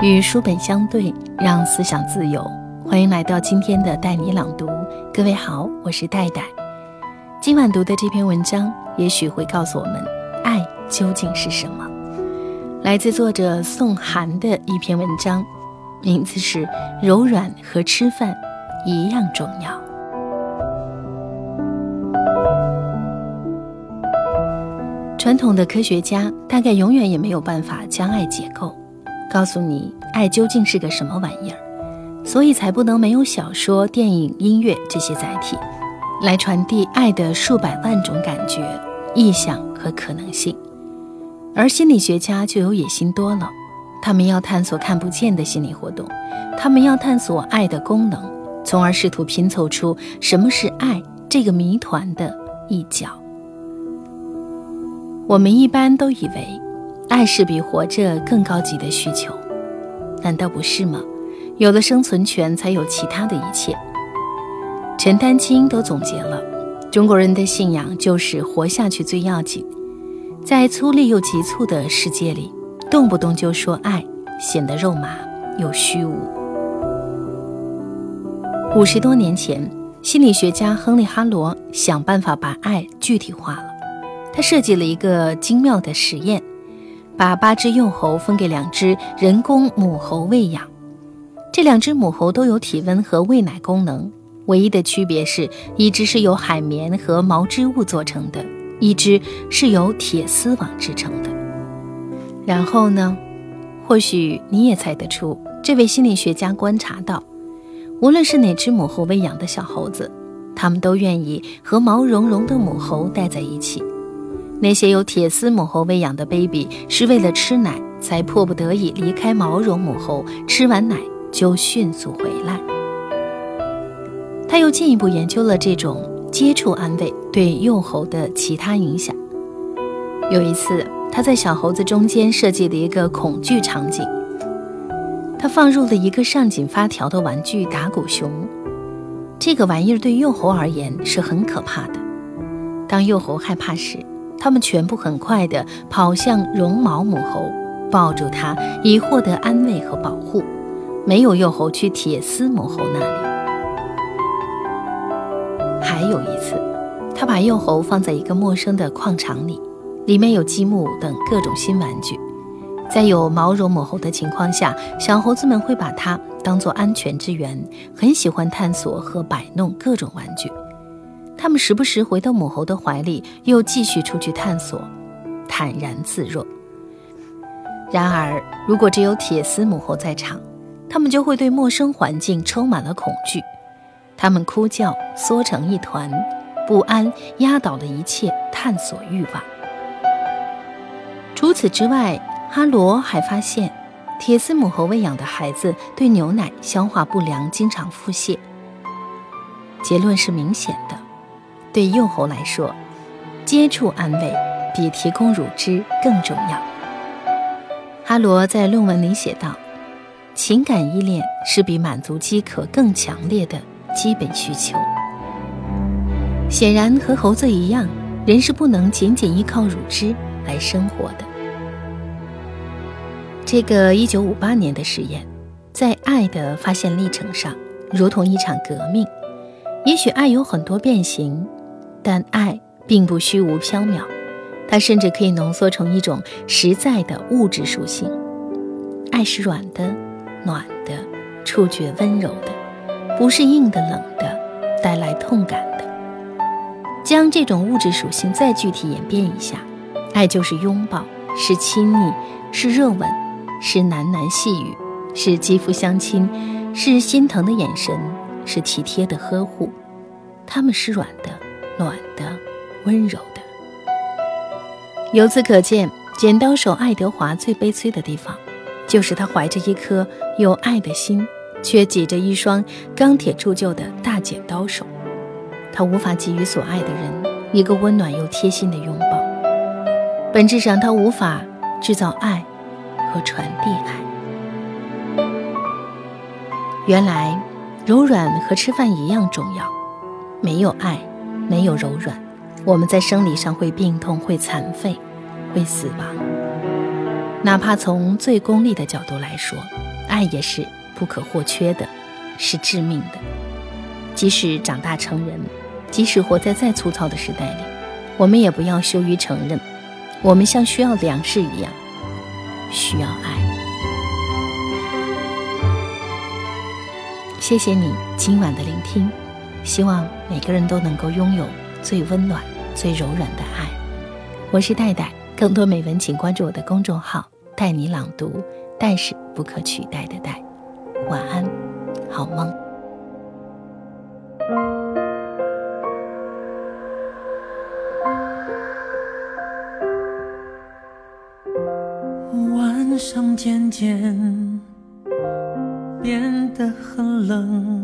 与书本相对，让思想自由。欢迎来到今天的带你朗读。各位好，我是戴戴。今晚读的这篇文章，也许会告诉我们，爱究竟是什么。来自作者宋涵的一篇文章，名字是《柔软和吃饭一样重要》。传统的科学家大概永远也没有办法将爱解构，告诉你爱究竟是个什么玩意儿，所以才不能没有小说、电影、音乐这些载体，来传递爱的数百万种感觉、意象和可能性。而心理学家就有野心多了，他们要探索看不见的心理活动，他们要探索爱的功能，从而试图拼凑出什么是爱这个谜团的一角。我们一般都以为，爱是比活着更高级的需求，难道不是吗？有了生存权，才有其他的一切。陈丹青都总结了，中国人的信仰就是活下去最要紧。在粗粝又急促的世界里，动不动就说爱，显得肉麻又虚无。五十多年前，心理学家亨利·哈罗想办法把爱具体化了。他设计了一个精妙的实验，把八只幼猴分给两只人工母猴喂养。这两只母猴都有体温和喂奶功能，唯一的区别是一只是由海绵和毛织物做成的，一只是由铁丝网制成的。然后呢？或许你也猜得出，这位心理学家观察到，无论是哪只母猴喂养的小猴子，它们都愿意和毛茸茸的母猴待在一起。那些由铁丝母猴喂养的 baby 是为了吃奶才迫不得已离开毛绒母猴，吃完奶就迅速回来。他又进一步研究了这种接触安慰对幼猴的其他影响。有一次，他在小猴子中间设计了一个恐惧场景，他放入了一个上紧发条的玩具打鼓熊。这个玩意儿对幼猴而言是很可怕的。当幼猴害怕时，他们全部很快地跑向绒毛母猴，抱住它以获得安慰和保护。没有幼猴去铁丝母猴那里。还有一次，他把幼猴放在一个陌生的矿场里，里面有积木等各种新玩具。在有毛绒母猴的情况下，小猴子们会把它当做安全之源，很喜欢探索和摆弄各种玩具。他们时不时回到母猴的怀里，又继续出去探索，坦然自若。然而，如果只有铁丝母猴在场，他们就会对陌生环境充满了恐惧，他们哭叫，缩成一团，不安压倒了一切探索欲望。除此之外，哈罗还发现，铁丝母猴喂养的孩子对牛奶消化不良，经常腹泻。结论是明显的。对幼猴来说，接触安慰比提供乳汁更重要。哈罗在论文里写道：“情感依恋是比满足饥渴更强烈的基本需求。”显然，和猴子一样，人是不能仅仅依靠乳汁来生活的。这个1958年的实验，在爱的发现历程上，如同一场革命。也许爱有很多变形。但爱并不虚无缥缈，它甚至可以浓缩成一种实在的物质属性。爱是软的、暖的、触觉温柔的，不是硬的、冷的、带来痛感的。将这种物质属性再具体演变一下，爱就是拥抱，是亲昵，是热吻，是喃喃细语，是肌肤相亲，是心疼的眼神，是体贴的呵护。它们是软的。暖的，温柔的。由此可见，剪刀手爱德华最悲催的地方，就是他怀着一颗有爱的心，却挤着一双钢铁铸就的大剪刀手。他无法给予所爱的人一个温暖又贴心的拥抱。本质上，他无法制造爱和传递爱。原来，柔软和吃饭一样重要。没有爱。没有柔软，我们在生理上会病痛、会残废、会死亡。哪怕从最功利的角度来说，爱也是不可或缺的，是致命的。即使长大成人，即使活在再粗糙的时代里，我们也不要羞于承认，我们像需要粮食一样，需要爱。谢谢你今晚的聆听，希望每个人都能够拥有最温暖、最柔软的爱。我是戴戴，更多美文请关注我的公众号“带你朗读”，戴是不可取代的戴。晚安，好梦。晚上渐渐。变得很冷，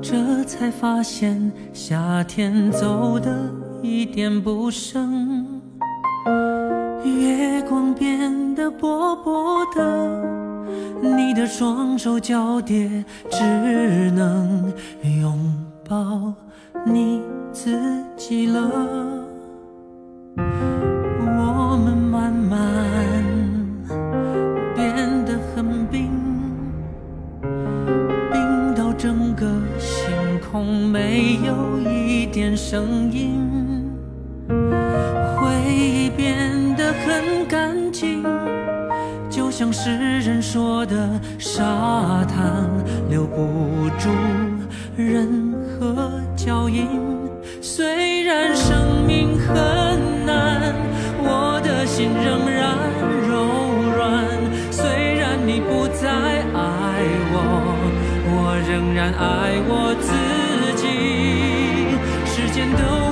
这才发现夏天走的一点不剩。月光变得薄薄的，你的双手交叠，只能拥抱你自己了。没有一点声音，回忆变得很干净，就像诗人说的，沙滩留不住任何脚印。虽然生命很难，我的心仍然柔软。虽然你不再爱我，我仍然爱我自。时间都。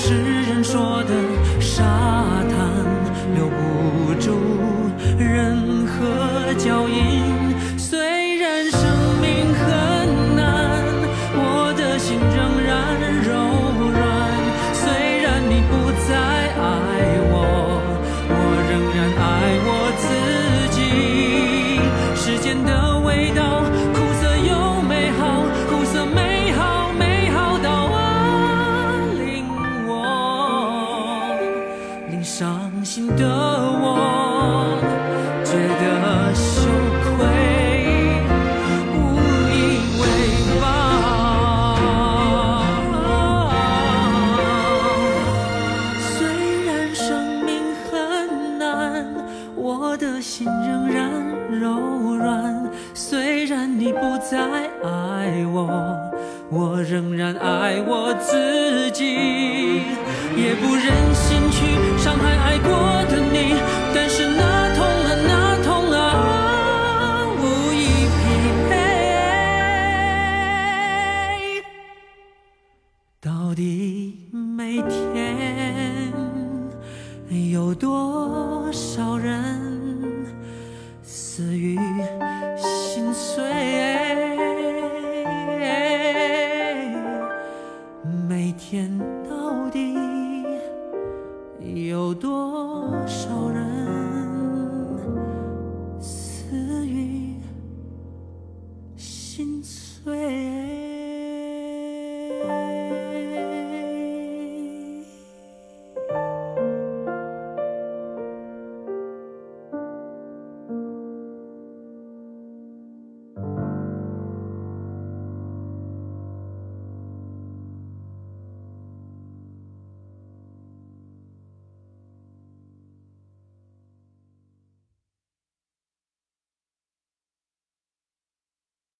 世人说的沙滩留不住任何脚印。你不再爱我，我仍然爱我自己，也不忍心去伤害爱过的你。但是那痛啊，那痛啊，无以匹配。到底每天有多少有多少人？